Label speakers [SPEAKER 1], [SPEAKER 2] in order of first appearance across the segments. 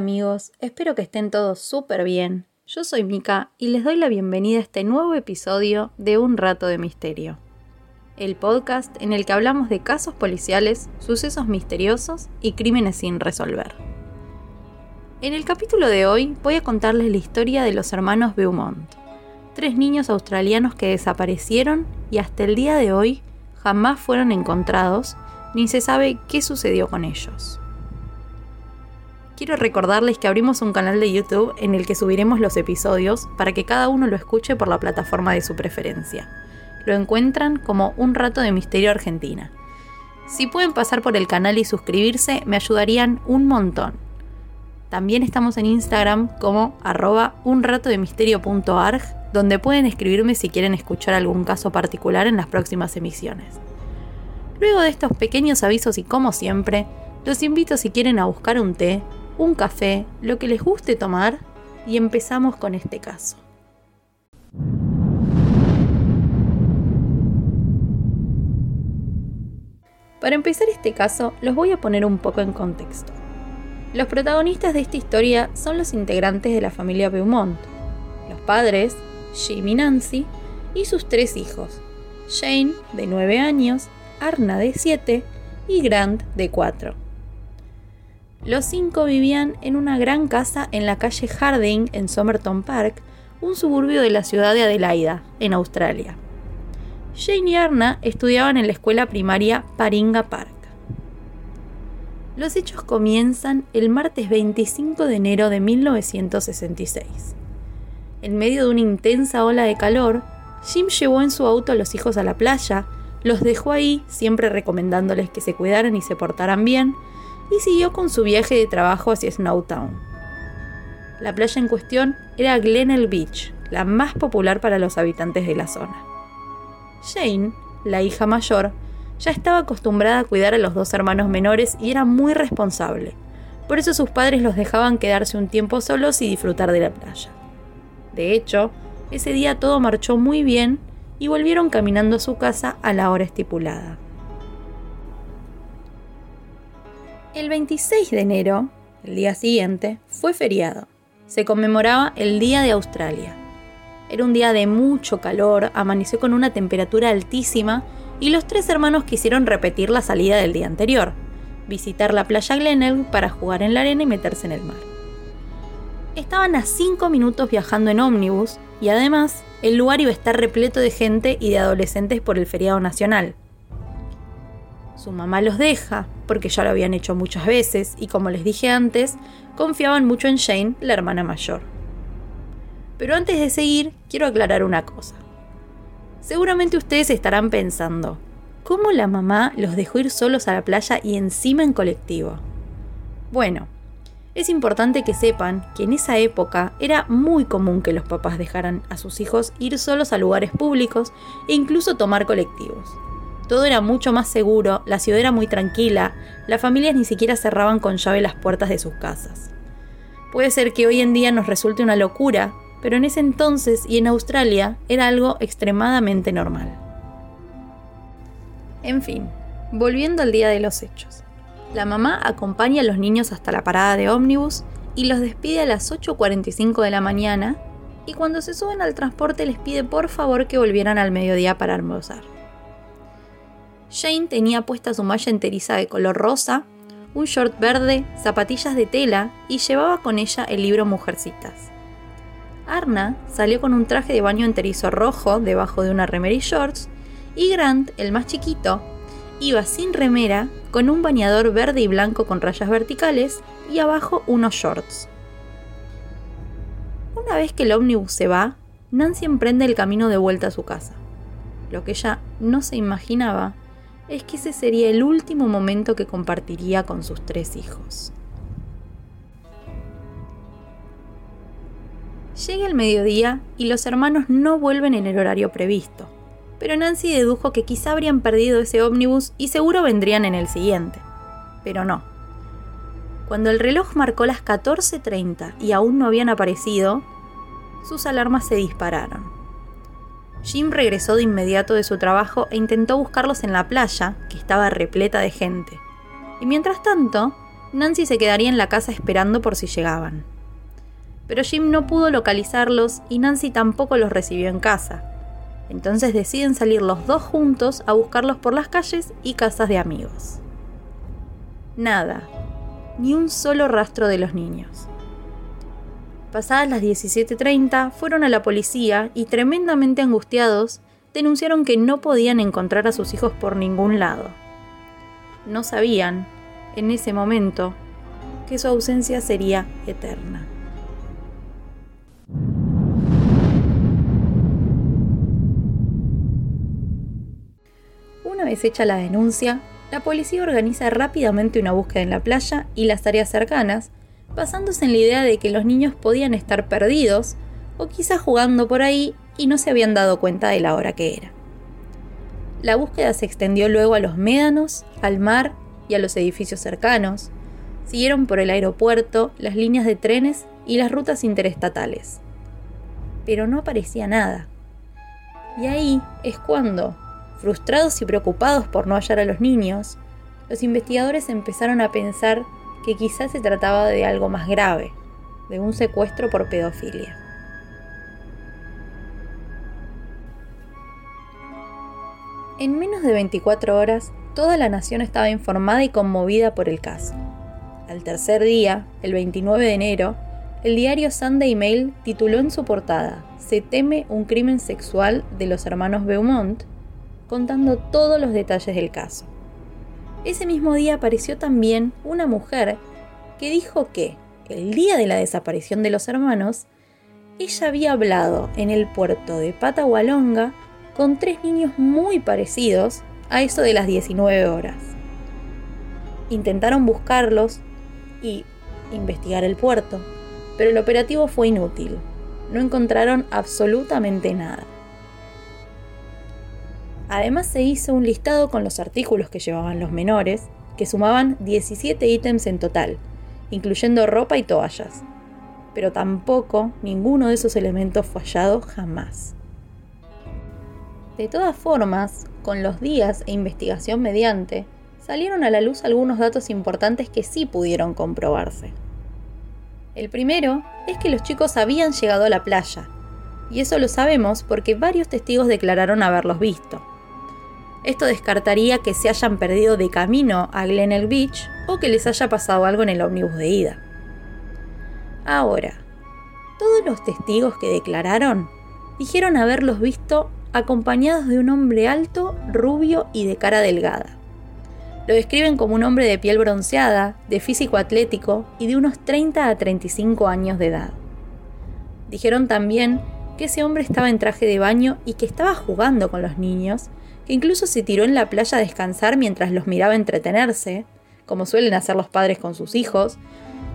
[SPEAKER 1] Amigos, espero que estén todos súper bien. Yo soy Mika y les doy la bienvenida a este nuevo episodio de Un Rato de Misterio. El podcast en el que hablamos de casos policiales, sucesos misteriosos y crímenes sin resolver. En el capítulo de hoy voy a contarles la historia de los hermanos Beaumont, tres niños australianos que desaparecieron y hasta el día de hoy jamás fueron encontrados ni se sabe qué sucedió con ellos quiero recordarles que abrimos un canal de YouTube en el que subiremos los episodios para que cada uno lo escuche por la plataforma de su preferencia. Lo encuentran como Un Rato de Misterio Argentina. Si pueden pasar por el canal y suscribirse, me ayudarían un montón. También estamos en Instagram como arroba unratodemisterio.arg, donde pueden escribirme si quieren escuchar algún caso particular en las próximas emisiones. Luego de estos pequeños avisos y como siempre, los invito si quieren a buscar un té, un café, lo que les guste tomar y empezamos con este caso. Para empezar este caso, los voy a poner un poco en contexto. Los protagonistas de esta historia son los integrantes de la familia Beaumont, los padres, Jim y Nancy, y sus tres hijos, Jane, de 9 años, Arna, de 7, y Grant, de 4. Los cinco vivían en una gran casa en la calle Harding, en Somerton Park, un suburbio de la ciudad de Adelaida, en Australia. Jane y Arna estudiaban en la escuela primaria Paringa Park. Los hechos comienzan el martes 25 de enero de 1966. En medio de una intensa ola de calor, Jim llevó en su auto a los hijos a la playa, los dejó ahí, siempre recomendándoles que se cuidaran y se portaran bien, y siguió con su viaje de trabajo hacia Snowtown. La playa en cuestión era Glenelg Beach, la más popular para los habitantes de la zona. Jane, la hija mayor, ya estaba acostumbrada a cuidar a los dos hermanos menores y era muy responsable. Por eso sus padres los dejaban quedarse un tiempo solos y disfrutar de la playa. De hecho, ese día todo marchó muy bien y volvieron caminando a su casa a la hora estipulada. El 26 de enero, el día siguiente, fue feriado. Se conmemoraba el Día de Australia. Era un día de mucho calor, amaneció con una temperatura altísima y los tres hermanos quisieron repetir la salida del día anterior, visitar la playa Glenelg para jugar en la arena y meterse en el mar. Estaban a 5 minutos viajando en ómnibus y además el lugar iba a estar repleto de gente y de adolescentes por el feriado nacional. Su mamá los deja, porque ya lo habían hecho muchas veces, y como les dije antes, confiaban mucho en Jane, la hermana mayor. Pero antes de seguir, quiero aclarar una cosa. Seguramente ustedes estarán pensando, ¿cómo la mamá los dejó ir solos a la playa y encima en colectivo? Bueno, es importante que sepan que en esa época era muy común que los papás dejaran a sus hijos ir solos a lugares públicos e incluso tomar colectivos. Todo era mucho más seguro, la ciudad era muy tranquila, las familias ni siquiera cerraban con llave las puertas de sus casas. Puede ser que hoy en día nos resulte una locura, pero en ese entonces y en Australia era algo extremadamente normal. En fin, volviendo al día de los hechos. La mamá acompaña a los niños hasta la parada de ómnibus y los despide a las 8.45 de la mañana y cuando se suben al transporte les pide por favor que volvieran al mediodía para almorzar. Jane tenía puesta su malla enteriza de color rosa, un short verde, zapatillas de tela y llevaba con ella el libro Mujercitas. Arna salió con un traje de baño enterizo rojo debajo de una remera y shorts, y Grant, el más chiquito, iba sin remera, con un bañador verde y blanco con rayas verticales y abajo unos shorts. Una vez que el ómnibus se va, Nancy emprende el camino de vuelta a su casa. Lo que ella no se imaginaba es que ese sería el último momento que compartiría con sus tres hijos. Llega el mediodía y los hermanos no vuelven en el horario previsto, pero Nancy dedujo que quizá habrían perdido ese ómnibus y seguro vendrían en el siguiente. Pero no. Cuando el reloj marcó las 14.30 y aún no habían aparecido, sus alarmas se dispararon. Jim regresó de inmediato de su trabajo e intentó buscarlos en la playa, que estaba repleta de gente. Y mientras tanto, Nancy se quedaría en la casa esperando por si llegaban. Pero Jim no pudo localizarlos y Nancy tampoco los recibió en casa. Entonces deciden salir los dos juntos a buscarlos por las calles y casas de amigos. Nada, ni un solo rastro de los niños. Pasadas las 17.30, fueron a la policía y, tremendamente angustiados, denunciaron que no podían encontrar a sus hijos por ningún lado. No sabían, en ese momento, que su ausencia sería eterna. Una vez hecha la denuncia, la policía organiza rápidamente una búsqueda en la playa y las áreas cercanas, basándose en la idea de que los niños podían estar perdidos o quizás jugando por ahí y no se habían dado cuenta de la hora que era. La búsqueda se extendió luego a los médanos, al mar y a los edificios cercanos. Siguieron por el aeropuerto, las líneas de trenes y las rutas interestatales. Pero no aparecía nada. Y ahí es cuando, frustrados y preocupados por no hallar a los niños, los investigadores empezaron a pensar que quizás se trataba de algo más grave, de un secuestro por pedofilia. En menos de 24 horas, toda la nación estaba informada y conmovida por el caso. Al tercer día, el 29 de enero, el diario Sunday Mail tituló en su portada Se teme un crimen sexual de los hermanos Beaumont, contando todos los detalles del caso. Ese mismo día apareció también una mujer que dijo que, el día de la desaparición de los hermanos, ella había hablado en el puerto de Patagualonga con tres niños muy parecidos a eso de las 19 horas. Intentaron buscarlos y investigar el puerto, pero el operativo fue inútil. No encontraron absolutamente nada. Además se hizo un listado con los artículos que llevaban los menores, que sumaban 17 ítems en total, incluyendo ropa y toallas. Pero tampoco ninguno de esos elementos fue hallado jamás. De todas formas, con los días e investigación mediante, salieron a la luz algunos datos importantes que sí pudieron comprobarse. El primero es que los chicos habían llegado a la playa, y eso lo sabemos porque varios testigos declararon haberlos visto. Esto descartaría que se hayan perdido de camino a Glenelg Beach o que les haya pasado algo en el ómnibus de ida. Ahora, todos los testigos que declararon dijeron haberlos visto acompañados de un hombre alto, rubio y de cara delgada. Lo describen como un hombre de piel bronceada, de físico atlético y de unos 30 a 35 años de edad. Dijeron también que ese hombre estaba en traje de baño y que estaba jugando con los niños incluso se tiró en la playa a descansar mientras los miraba entretenerse, como suelen hacer los padres con sus hijos,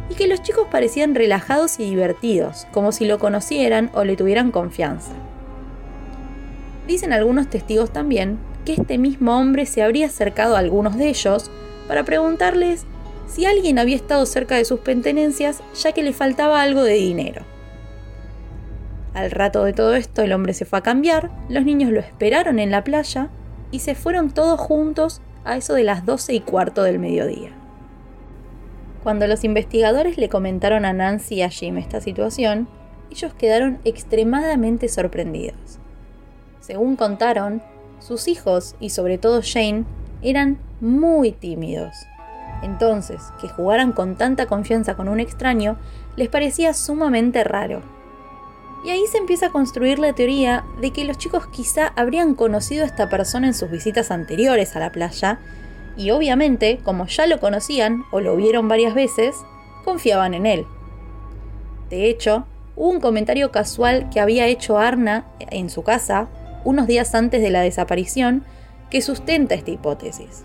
[SPEAKER 1] y que los chicos parecían relajados y divertidos, como si lo conocieran o le tuvieran confianza. Dicen algunos testigos también que este mismo hombre se habría acercado a algunos de ellos para preguntarles si alguien había estado cerca de sus pertenencias ya que le faltaba algo de dinero. Al rato de todo esto el hombre se fue a cambiar, los niños lo esperaron en la playa y se fueron todos juntos a eso de las doce y cuarto del mediodía. Cuando los investigadores le comentaron a Nancy y a Jim esta situación, ellos quedaron extremadamente sorprendidos. Según contaron, sus hijos y sobre todo Jane eran muy tímidos. Entonces, que jugaran con tanta confianza con un extraño les parecía sumamente raro y ahí se empieza a construir la teoría de que los chicos quizá habrían conocido a esta persona en sus visitas anteriores a la playa, y obviamente, como ya lo conocían o lo vieron varias veces, confiaban en él. De hecho, hubo un comentario casual que había hecho Arna en su casa unos días antes de la desaparición que sustenta esta hipótesis.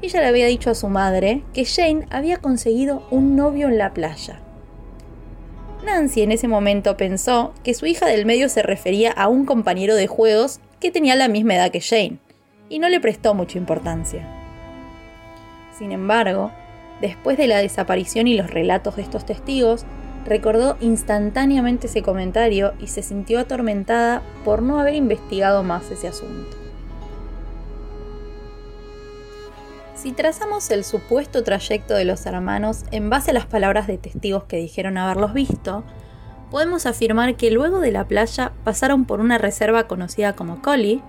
[SPEAKER 1] Ella le había dicho a su madre que Jane había conseguido un novio en la playa Nancy en ese momento pensó que su hija del medio se refería a un compañero de juegos que tenía la misma edad que Jane, y no le prestó mucha importancia. Sin embargo, después de la desaparición y los relatos de estos testigos, recordó instantáneamente ese comentario y se sintió atormentada por no haber investigado más ese asunto. Si trazamos el supuesto trayecto de los hermanos en base a las palabras de testigos que dijeron haberlos visto, podemos afirmar que luego de la playa pasaron por una reserva conocida como Collie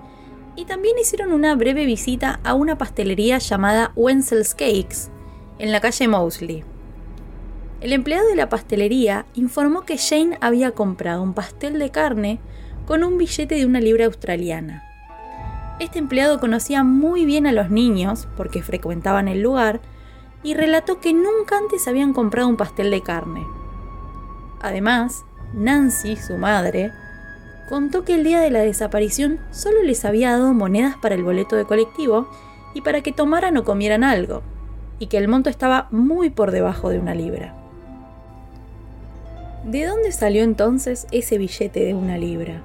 [SPEAKER 1] y también hicieron una breve visita a una pastelería llamada Wenzel's Cakes en la calle Mosley. El empleado de la pastelería informó que Jane había comprado un pastel de carne con un billete de una libra australiana. Este empleado conocía muy bien a los niños porque frecuentaban el lugar y relató que nunca antes habían comprado un pastel de carne. Además, Nancy, su madre, contó que el día de la desaparición solo les había dado monedas para el boleto de colectivo y para que tomaran o comieran algo, y que el monto estaba muy por debajo de una libra. ¿De dónde salió entonces ese billete de una libra?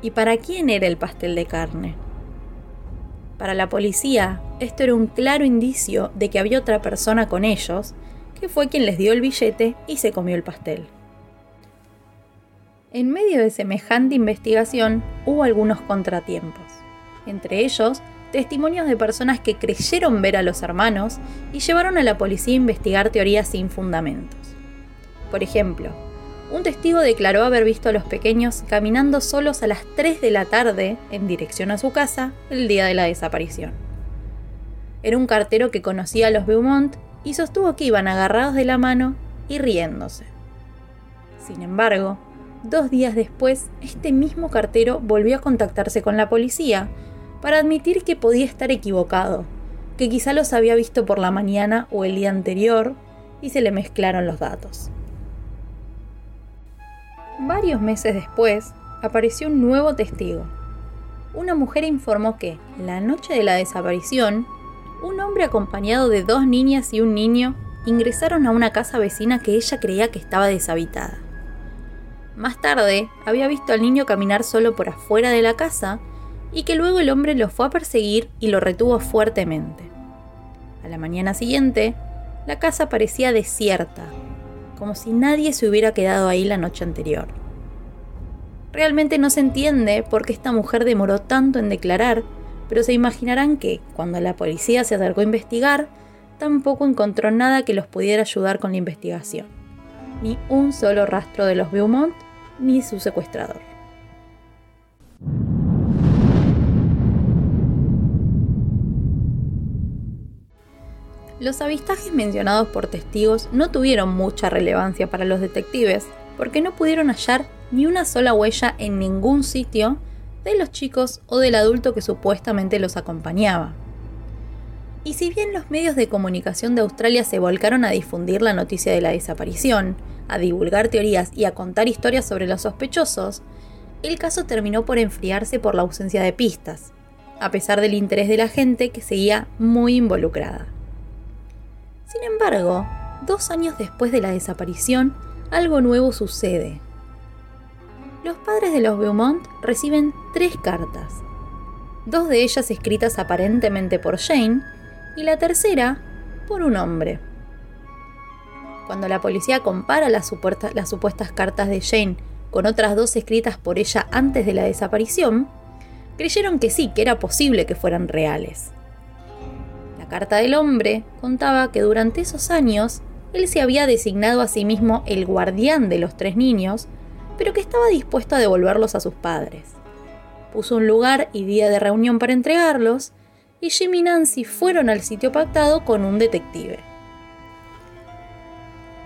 [SPEAKER 1] ¿Y para quién era el pastel de carne? Para la policía, esto era un claro indicio de que había otra persona con ellos, que fue quien les dio el billete y se comió el pastel. En medio de semejante investigación hubo algunos contratiempos, entre ellos testimonios de personas que creyeron ver a los hermanos y llevaron a la policía a investigar teorías sin fundamentos. Por ejemplo, un testigo declaró haber visto a los pequeños caminando solos a las 3 de la tarde en dirección a su casa el día de la desaparición. Era un cartero que conocía a los Beaumont y sostuvo que iban agarrados de la mano y riéndose. Sin embargo, dos días después, este mismo cartero volvió a contactarse con la policía para admitir que podía estar equivocado, que quizá los había visto por la mañana o el día anterior y se le mezclaron los datos. Varios meses después, apareció un nuevo testigo. Una mujer informó que, la noche de la desaparición, un hombre acompañado de dos niñas y un niño ingresaron a una casa vecina que ella creía que estaba deshabitada. Más tarde, había visto al niño caminar solo por afuera de la casa y que luego el hombre lo fue a perseguir y lo retuvo fuertemente. A la mañana siguiente, la casa parecía desierta, como si nadie se hubiera quedado ahí la noche anterior. Realmente no se entiende por qué esta mujer demoró tanto en declarar, pero se imaginarán que, cuando la policía se acercó a investigar, tampoco encontró nada que los pudiera ayudar con la investigación. Ni un solo rastro de los Beaumont, ni su secuestrador. Los avistajes mencionados por testigos no tuvieron mucha relevancia para los detectives porque no pudieron hallar ni una sola huella en ningún sitio de los chicos o del adulto que supuestamente los acompañaba. Y si bien los medios de comunicación de Australia se volcaron a difundir la noticia de la desaparición, a divulgar teorías y a contar historias sobre los sospechosos, el caso terminó por enfriarse por la ausencia de pistas, a pesar del interés de la gente que seguía muy involucrada. Sin embargo, dos años después de la desaparición, algo nuevo sucede. Los padres de los Beaumont reciben tres cartas, dos de ellas escritas aparentemente por Jane y la tercera por un hombre. Cuando la policía compara las, supuestas cartas de Jane con otras dos escritas por ella antes de la desaparición, creyeron que sí, que era posible que fueran reales carta del hombre contaba que durante esos años él se había designado a sí mismo el guardián de los tres niños, pero que estaba dispuesto a devolverlos a sus padres. Puso un lugar y día de reunión para entregarlos, y Jim y Nancy fueron al sitio pactado con un detective.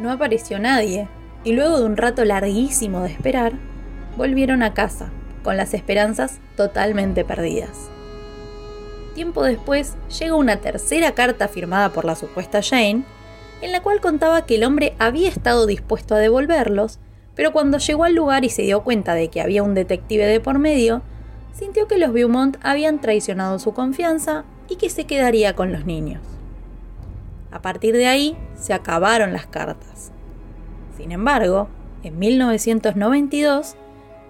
[SPEAKER 1] No apareció nadie, y luego de un rato larguísimo de esperar, volvieron a casa, con las esperanzas totalmente perdidas. Tiempo después llega una tercera carta firmada por la supuesta Jane, en la cual contaba que el hombre había estado dispuesto a devolverlos, pero cuando llegó al lugar y se dio cuenta de que había un detective de por medio, sintió que los Beaumont habían traicionado su confianza y que se quedaría con los niños. A partir de ahí se acabaron las cartas. Sin embargo, en 1992,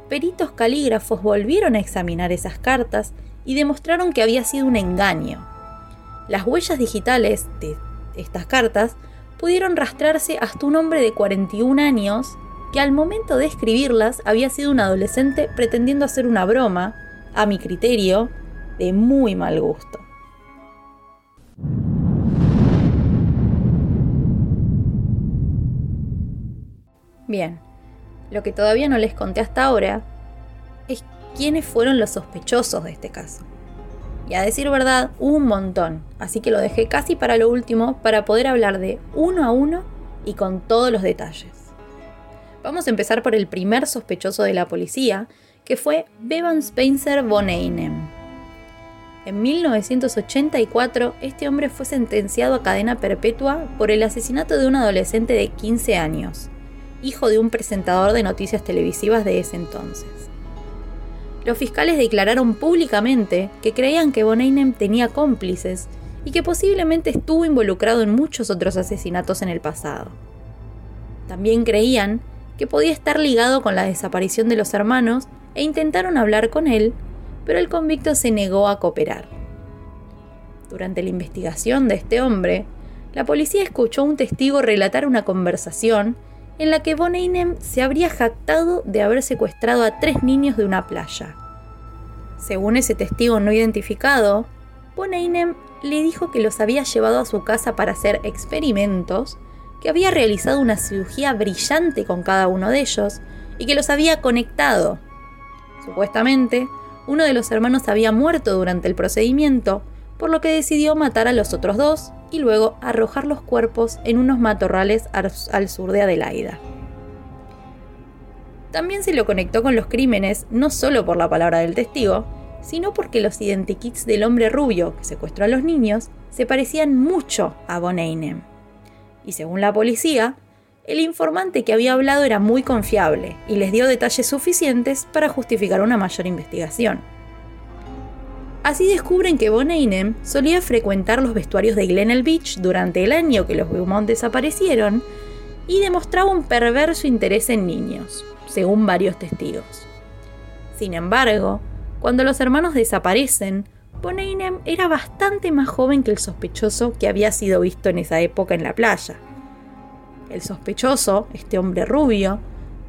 [SPEAKER 1] peritos calígrafos volvieron a examinar esas cartas y demostraron que había sido un engaño. Las huellas digitales de estas cartas pudieron rastrarse hasta un hombre de 41 años que al momento de escribirlas había sido un adolescente pretendiendo hacer una broma, a mi criterio, de muy mal gusto. Bien, lo que todavía no les conté hasta ahora es quiénes fueron los sospechosos de este caso. Y a decir verdad, un montón, así que lo dejé casi para lo último para poder hablar de uno a uno y con todos los detalles. Vamos a empezar por el primer sospechoso de la policía, que fue Bevan Spencer von Einem. En 1984, este hombre fue sentenciado a cadena perpetua por el asesinato de un adolescente de 15 años, hijo de un presentador de noticias televisivas de ese entonces los fiscales declararon públicamente que creían que Bonainem tenía cómplices y que posiblemente estuvo involucrado en muchos otros asesinatos en el pasado. También creían que podía estar ligado con la desaparición de los hermanos e intentaron hablar con él, pero el convicto se negó a cooperar. Durante la investigación de este hombre, la policía escuchó a un testigo relatar una conversación en la que Von se habría jactado de haber secuestrado a tres niños de una playa. Según ese testigo no identificado, Von le dijo que los había llevado a su casa para hacer experimentos, que había realizado una cirugía brillante con cada uno de ellos y que los había conectado. Supuestamente, uno de los hermanos había muerto durante el procedimiento, por lo que decidió matar a los otros dos y luego arrojar los cuerpos en unos matorrales al sur de Adelaida. También se lo conectó con los crímenes no solo por la palabra del testigo, sino porque los identikits del hombre rubio que secuestró a los niños se parecían mucho a Von. Y según la policía, el informante que había hablado era muy confiable y les dio detalles suficientes para justificar una mayor investigación. Así descubren que Bonainem solía frecuentar los vestuarios de Glenelg Beach durante el año que los Beaumont desaparecieron y demostraba un perverso interés en niños, según varios testigos. Sin embargo, cuando los hermanos desaparecen, Bonainem era bastante más joven que el sospechoso que había sido visto en esa época en la playa. El sospechoso, este hombre rubio,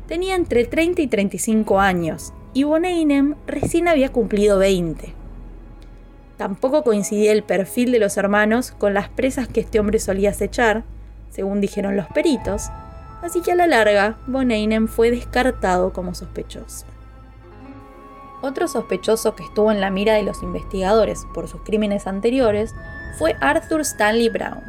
[SPEAKER 1] tenía entre 30 y 35 años y Bonainem recién había cumplido 20. Tampoco coincidía el perfil de los hermanos con las presas que este hombre solía acechar, según dijeron los peritos, así que a la larga, Bonainem fue descartado como sospechoso. Otro sospechoso que estuvo en la mira de los investigadores por sus crímenes anteriores fue Arthur Stanley Brown,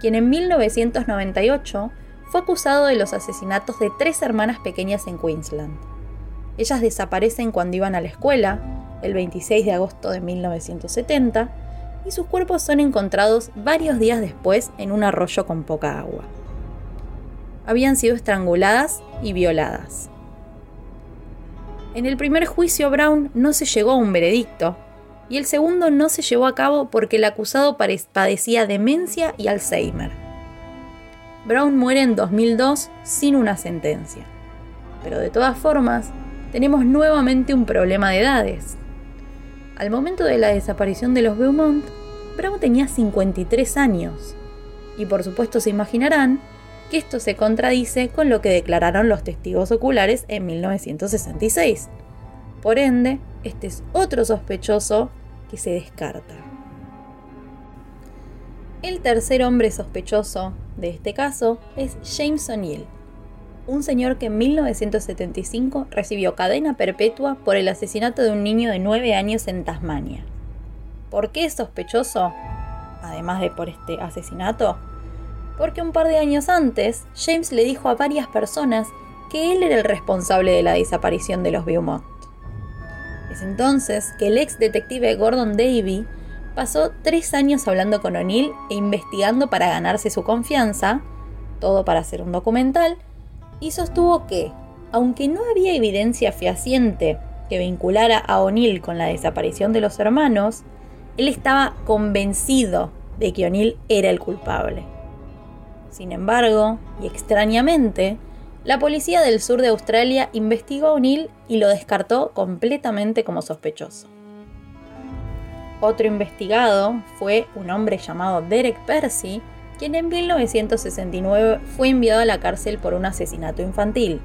[SPEAKER 1] quien en 1998 fue acusado de los asesinatos de tres hermanas pequeñas en Queensland. Ellas desaparecen cuando iban a la escuela el 26 de agosto de 1970, y sus cuerpos son encontrados varios días después en un arroyo con poca agua. Habían sido estranguladas y violadas. En el primer juicio Brown no se llegó a un veredicto, y el segundo no se llevó a cabo porque el acusado padecía demencia y Alzheimer. Brown muere en 2002 sin una sentencia. Pero de todas formas, tenemos nuevamente un problema de edades. Al momento de la desaparición de los Beaumont, Brown tenía 53 años. Y por supuesto se imaginarán que esto se contradice con lo que declararon los testigos oculares en 1966. Por ende, este es otro sospechoso que se descarta. El tercer hombre sospechoso de este caso es James O'Neill, un señor que en 1975 recibió cadena perpetua por el asesinato de un niño de 9 años en Tasmania. ¿Por qué es sospechoso? Además de por este asesinato. Porque un par de años antes, James le dijo a varias personas que él era el responsable de la desaparición de los Beaumont. Es entonces que el ex detective Gordon Davy pasó tres años hablando con O'Neill e investigando para ganarse su confianza, todo para hacer un documental, y sostuvo que, aunque no había evidencia fehaciente que vinculara a O'Neill con la desaparición de los hermanos, él estaba convencido de que O'Neill era el culpable. Sin embargo, y extrañamente, la policía del sur de Australia investigó a O'Neill y lo descartó completamente como sospechoso. Otro investigado fue un hombre llamado Derek Percy, quien en 1969 fue enviado a la cárcel por un asesinato infantil.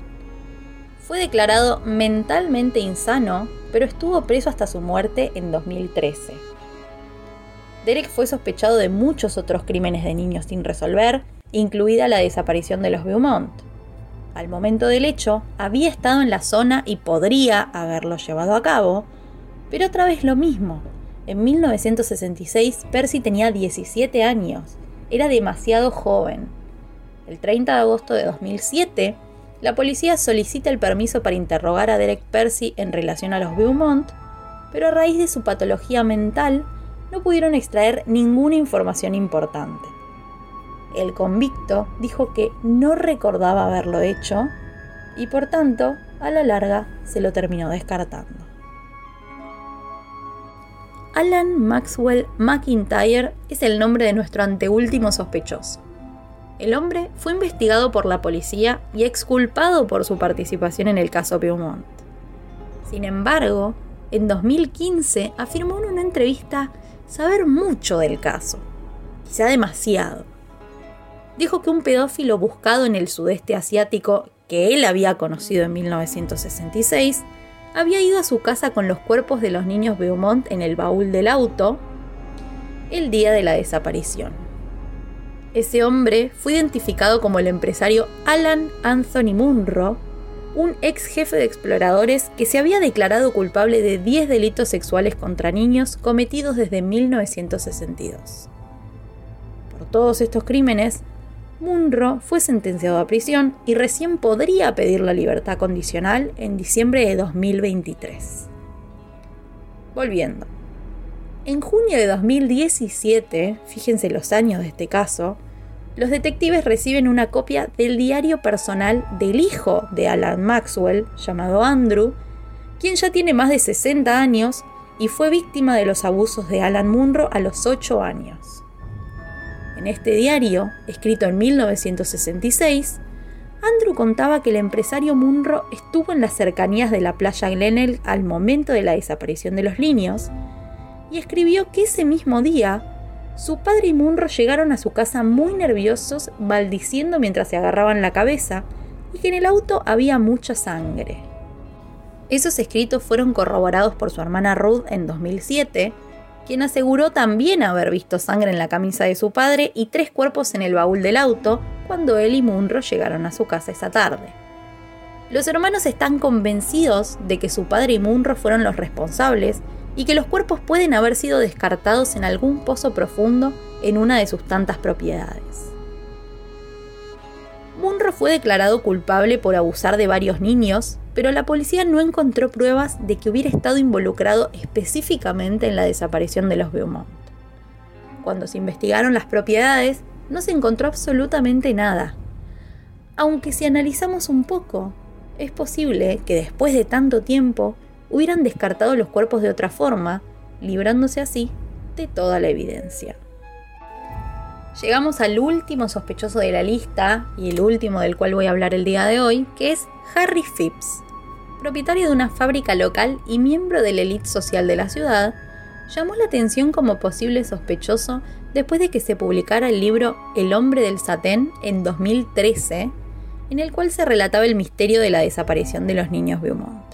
[SPEAKER 1] Fue declarado mentalmente insano, pero estuvo preso hasta su muerte en 2013. Derek fue sospechado de muchos otros crímenes de niños sin resolver, incluida la desaparición de los Beaumont. al momento del hecho, había estado en la zona y podría haberlo llevado a cabo, pero otra vez lo mismo. En 1966, Percy tenía 17 años. Era demasiado joven. El 30 de agosto de 2007, la policía solicita el permiso para interrogar a Derek Percy en relación a los Beaumont, pero a raíz de su patología mental no pudieron extraer ninguna información importante. El convicto dijo que no recordaba haberlo hecho y por tanto, a la larga, se lo terminó descartando. Alan Maxwell McIntyre es el nombre de nuestro anteúltimo sospechoso. El hombre fue investigado por la policía y exculpado por su participación en el caso Beaumont. Sin embargo, en 2015 afirmó en una entrevista saber mucho del caso, quizá demasiado. Dijo que un pedófilo buscado en el sudeste asiático que él había conocido en 1966 había ido a su casa con los cuerpos de los niños Beaumont en el baúl del auto el día de la desaparición. Ese hombre fue identificado como el empresario Alan Anthony Munro, un ex jefe de exploradores que se había declarado culpable de 10 delitos sexuales contra niños cometidos desde 1962. Por todos estos crímenes, Munro fue sentenciado a prisión y recién podría pedir la libertad condicional en diciembre de 2023. Volviendo. En junio de 2017, fíjense los años de este caso, los detectives reciben una copia del diario personal del hijo de Alan Maxwell, llamado Andrew, quien ya tiene más de 60 años y fue víctima de los abusos de Alan Munro a los 8 años. En este diario, escrito en 1966, Andrew contaba que el empresario Munro estuvo en las cercanías de la playa Glenelg al momento de la desaparición de los niños y escribió que ese mismo día su padre y Munro llegaron a su casa muy nerviosos, maldiciendo mientras se agarraban la cabeza, y que en el auto había mucha sangre. Esos escritos fueron corroborados por su hermana Ruth en 2007, quien aseguró también haber visto sangre en la camisa de su padre y tres cuerpos en el baúl del auto cuando él y Munro llegaron a su casa esa tarde. Los hermanos están convencidos de que su padre y Munro fueron los responsables y que los cuerpos pueden haber sido descartados en algún pozo profundo en una de sus tantas propiedades. Munro fue declarado culpable por abusar de varios niños, pero la policía no encontró pruebas de que hubiera estado involucrado específicamente en la desaparición de los Beaumont. Cuando se investigaron las propiedades, no se encontró absolutamente nada. Aunque si analizamos un poco, es posible que después de tanto tiempo hubieran descartado los cuerpos de otra forma, librándose así de toda la evidencia. Llegamos al último sospechoso de la lista y el último del cual voy a hablar el día de hoy, que es Harry Phipps, propietario de una fábrica local y miembro de la élite social de la ciudad, llamó la atención como posible sospechoso después de que se publicara el libro El hombre del satén en 2013, en el cual se relataba el misterio de la desaparición de los niños Beaumont.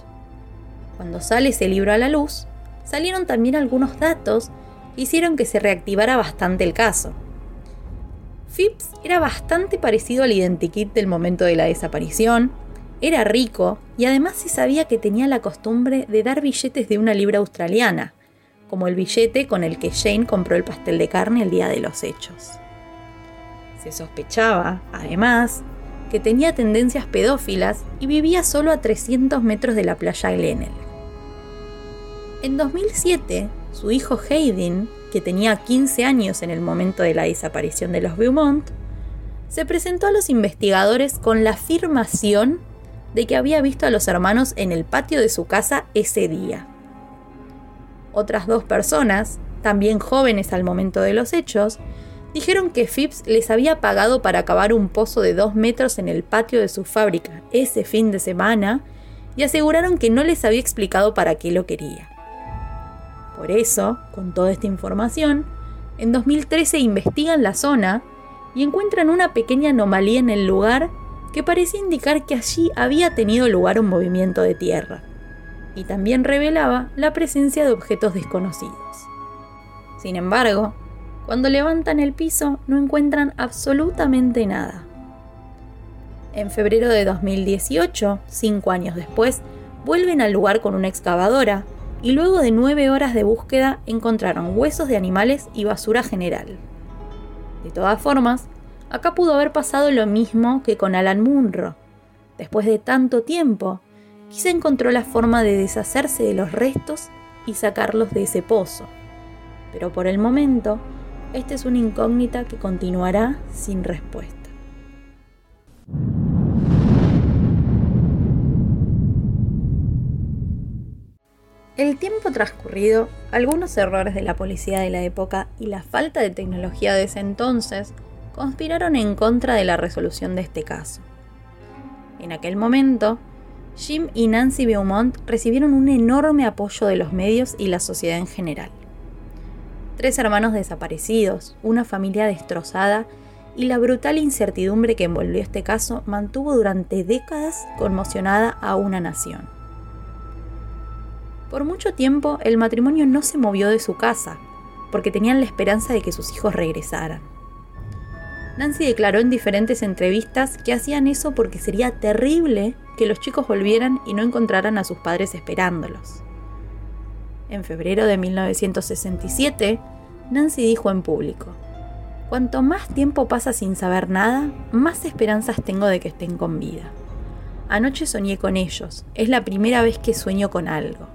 [SPEAKER 1] Cuando sale ese libro a la luz, salieron también algunos datos que hicieron que se reactivara bastante el caso. Phipps era bastante parecido al identikit del momento de la desaparición, era rico y además se sabía que tenía la costumbre de dar billetes de una libra australiana, como el billete con el que Jane compró el pastel de carne el día de los hechos. Se sospechaba, además, que tenía tendencias pedófilas y vivía solo a 300 metros de la playa Glenelg. En 2007, su hijo Hayden, que tenía 15 años en el momento de la desaparición de los Beaumont, se presentó a los investigadores con la afirmación de que había visto a los hermanos en el patio de su casa ese día. Otras dos personas, también jóvenes al momento de los hechos, dijeron que Phipps les había pagado para cavar un pozo de dos metros en el patio de su fábrica ese fin de semana y aseguraron que no les había explicado para qué lo quería. Por eso, con toda esta información, en 2013 investigan la zona y encuentran una pequeña anomalía en el lugar que parecía indicar que allí había tenido lugar un movimiento de tierra, y también revelaba la presencia de objetos desconocidos. Sin embargo, cuando levantan el piso no encuentran absolutamente nada. En febrero de 2018, cinco años después, vuelven al lugar con una excavadora y luego de nueve horas de búsqueda encontraron huesos de animales y basura general. De todas formas, acá pudo haber pasado lo mismo que con Alan Munro. Después de tanto tiempo, quizá encontró la forma de deshacerse de los restos y sacarlos de ese pozo. Pero por el momento, esta es una incógnita que continuará sin respuesta. El tiempo transcurrido, algunos errores de la policía de la época y la falta de tecnología de ese entonces conspiraron en contra de la resolución de este caso. En aquel momento, Jim y Nancy Beaumont recibieron un enorme apoyo de los medios y la sociedad en general. Tres hermanos desaparecidos, una familia destrozada y la brutal incertidumbre que envolvió este caso mantuvo durante décadas conmocionada a una nación. Por mucho tiempo el matrimonio no se movió de su casa, porque tenían la esperanza de que sus hijos regresaran. Nancy declaró en diferentes entrevistas que hacían eso porque sería terrible que los chicos volvieran y no encontraran a sus padres esperándolos. En febrero de 1967, Nancy dijo en público, Cuanto más tiempo pasa sin saber nada, más esperanzas tengo de que estén con vida. Anoche soñé con ellos, es la primera vez que sueño con algo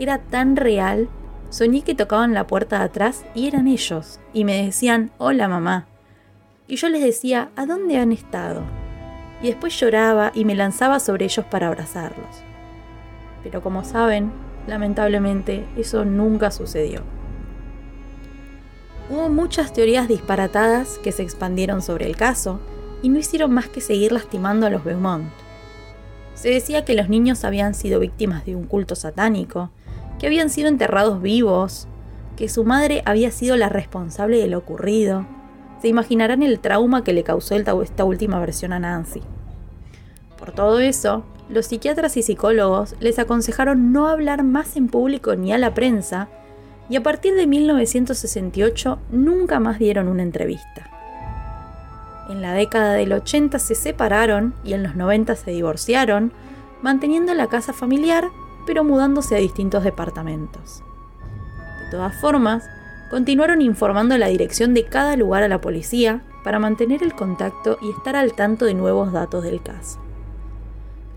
[SPEAKER 1] era tan real. Soñé que tocaban la puerta de atrás y eran ellos, y me decían, hola mamá. Y yo les decía, ¿a dónde han estado? Y después lloraba y me lanzaba sobre ellos para abrazarlos. Pero como saben, lamentablemente eso nunca sucedió. Hubo muchas teorías disparatadas que se expandieron sobre el caso y no hicieron más que seguir lastimando a los Beaumont. Se decía que los niños habían sido víctimas de un culto satánico, que habían sido enterrados vivos, que su madre había sido la responsable de lo ocurrido. Se imaginarán el trauma que le causó esta última versión a Nancy. Por todo eso, los psiquiatras y psicólogos les aconsejaron no hablar más en público ni a la prensa, y a partir de 1968 nunca más dieron una entrevista. En la década del 80 se separaron y en los 90 se divorciaron, manteniendo la casa familiar pero mudándose a distintos departamentos. De todas formas, continuaron informando la dirección de cada lugar a la policía para mantener el contacto y estar al tanto de nuevos datos del caso.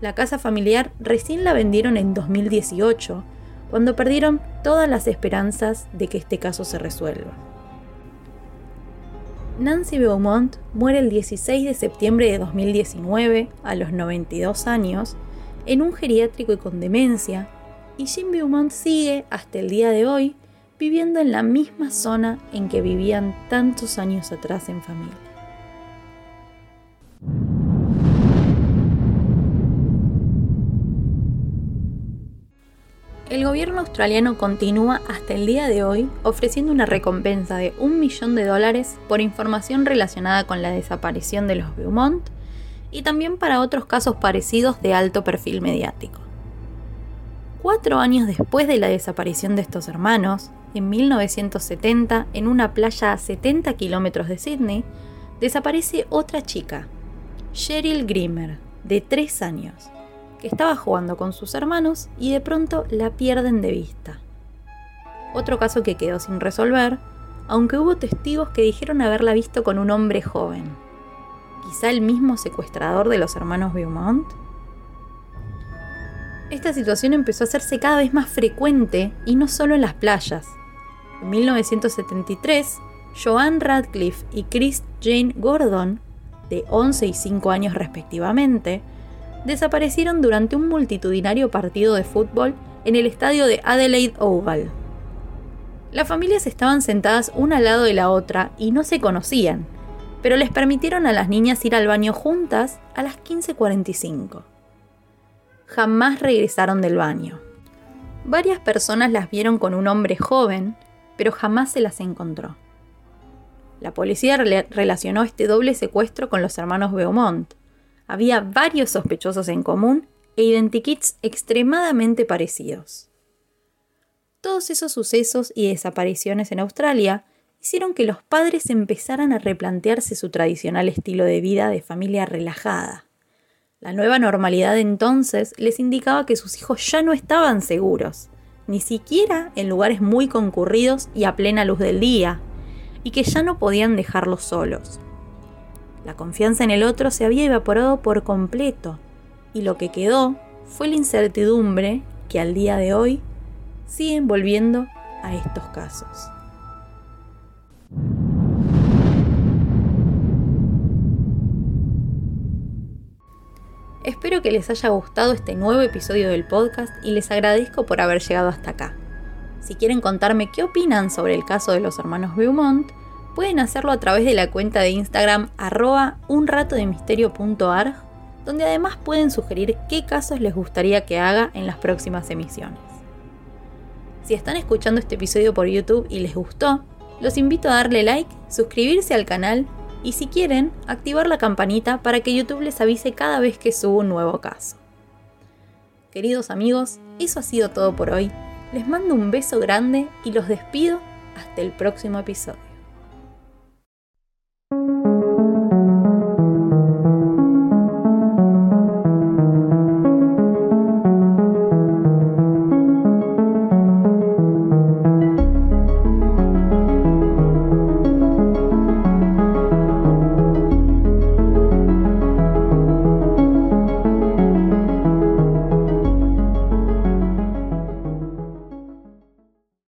[SPEAKER 1] La casa familiar recién la vendieron en 2018, cuando perdieron todas las esperanzas de que este caso se resuelva. Nancy Beaumont muere el 16 de septiembre de 2019, a los 92 años, en un geriátrico y con demencia, y Jim Beaumont sigue hasta el día de hoy viviendo en la misma zona en que vivían tantos años atrás en familia. El gobierno australiano continúa hasta el día de hoy ofreciendo una recompensa de un millón de dólares por información relacionada con la desaparición de los Beaumont y también para otros casos parecidos de alto perfil mediático. Cuatro años después de la desaparición de estos hermanos, en 1970, en una playa a 70 kilómetros de Sydney, desaparece otra chica, Cheryl Grimmer, de 3 años, que estaba jugando con sus hermanos y de pronto la pierden de vista. Otro caso que quedó sin resolver, aunque hubo testigos que dijeron haberla visto con un hombre joven quizá el mismo secuestrador de los hermanos Beaumont? Esta situación empezó a hacerse cada vez más frecuente y no solo en las playas. En 1973, Joanne Radcliffe y Chris Jane Gordon, de 11 y 5 años respectivamente, desaparecieron durante un multitudinario partido de fútbol en el estadio de Adelaide Oval. Las familias estaban sentadas una al lado de la otra y no se conocían, pero les permitieron a las niñas ir al baño juntas a las 15.45. Jamás regresaron del baño. Varias personas las vieron con un hombre joven, pero jamás se las encontró. La policía relacionó este doble secuestro con los hermanos Beaumont. Había varios sospechosos en común e identikits extremadamente parecidos. Todos esos sucesos y desapariciones en Australia hicieron que los padres empezaran a replantearse su tradicional estilo de vida de familia relajada, La nueva normalidad entonces les indicaba que sus hijos ya no estaban seguros, ni siquiera en lugares muy concurridos y a plena luz del día, y que ya no podían dejarlos solos. La confianza en el otro se había evaporado por completo, y lo que quedó fue la incertidumbre que al día de hoy siguen volviendo a estos casos. Espero que les haya gustado este nuevo episodio del podcast y les agradezco por haber llegado hasta acá. Si quieren contarme qué opinan sobre el caso de los hermanos Beaumont, pueden hacerlo a través de la cuenta de Instagram arroba donde además pueden sugerir qué casos les gustaría que haga en las próximas emisiones. Si están escuchando este episodio por YouTube y les gustó, los invito a darle like, suscribirse al canal y si quieren, activar la campanita para que YouTube les avise cada vez que subo un nuevo caso. Queridos amigos, eso ha sido todo por hoy. Les mando un beso grande y los despido hasta el próximo episodio.